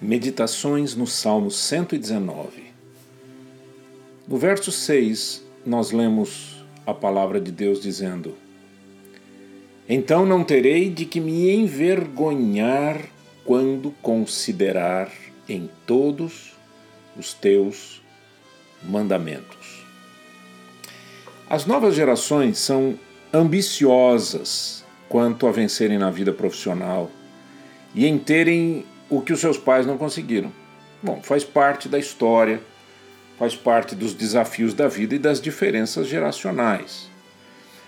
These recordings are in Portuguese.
Meditações no Salmo 119. No verso 6, nós lemos a palavra de Deus dizendo: Então não terei de que me envergonhar quando considerar em todos os teus mandamentos. As novas gerações são ambiciosas quanto a vencerem na vida profissional e em terem o que os seus pais não conseguiram. Bom, faz parte da história, faz parte dos desafios da vida e das diferenças geracionais.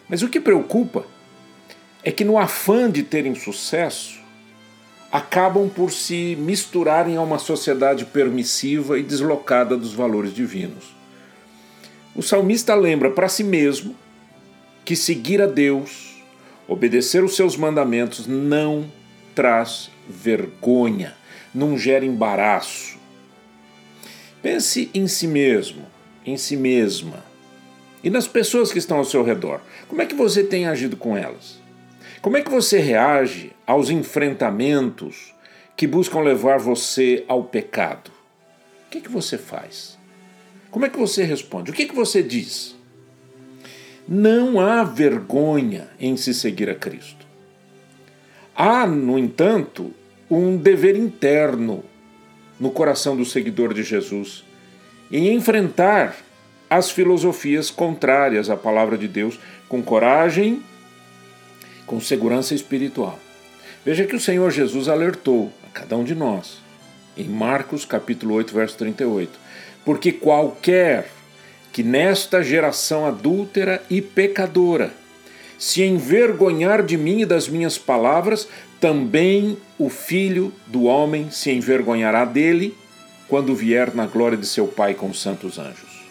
Mas o que preocupa é que, no afã de terem sucesso, acabam por se misturarem a uma sociedade permissiva e deslocada dos valores divinos. O salmista lembra para si mesmo que seguir a Deus, obedecer os seus mandamentos, não traz vergonha, não gera embaraço. Pense em si mesmo, em si mesma e nas pessoas que estão ao seu redor. Como é que você tem agido com elas? Como é que você reage aos enfrentamentos que buscam levar você ao pecado? O que, é que você faz? Como é que você responde? O que, é que você diz? Não há vergonha em se seguir a Cristo. Há, no entanto, um dever interno no coração do seguidor de Jesus em enfrentar as filosofias contrárias à palavra de Deus com coragem, com segurança espiritual. Veja que o Senhor Jesus alertou a cada um de nós, em Marcos capítulo 8, verso 38, porque qualquer que nesta geração adúltera e pecadora se envergonhar de mim e das minhas palavras, também o filho do homem se envergonhará dele quando vier na glória de seu Pai com os santos anjos.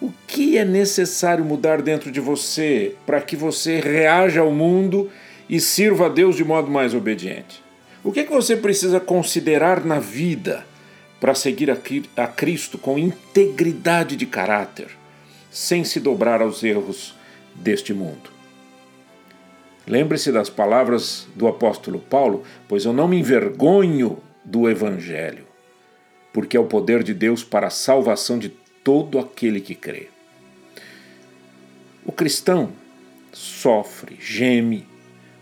O que é necessário mudar dentro de você para que você reaja ao mundo e sirva a Deus de modo mais obediente? O que é que você precisa considerar na vida para seguir a Cristo com integridade de caráter, sem se dobrar aos erros deste mundo. Lembre-se das palavras do apóstolo Paulo, pois eu não me envergonho do Evangelho, porque é o poder de Deus para a salvação de todo aquele que crê. O cristão sofre, geme,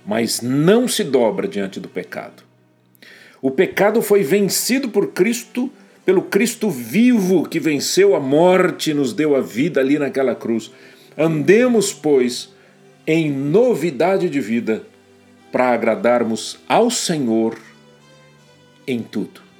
mas não se dobra diante do pecado. O pecado foi vencido por Cristo, pelo Cristo vivo que venceu a morte e nos deu a vida ali naquela cruz. Andemos, pois, em novidade de vida, para agradarmos ao Senhor em tudo.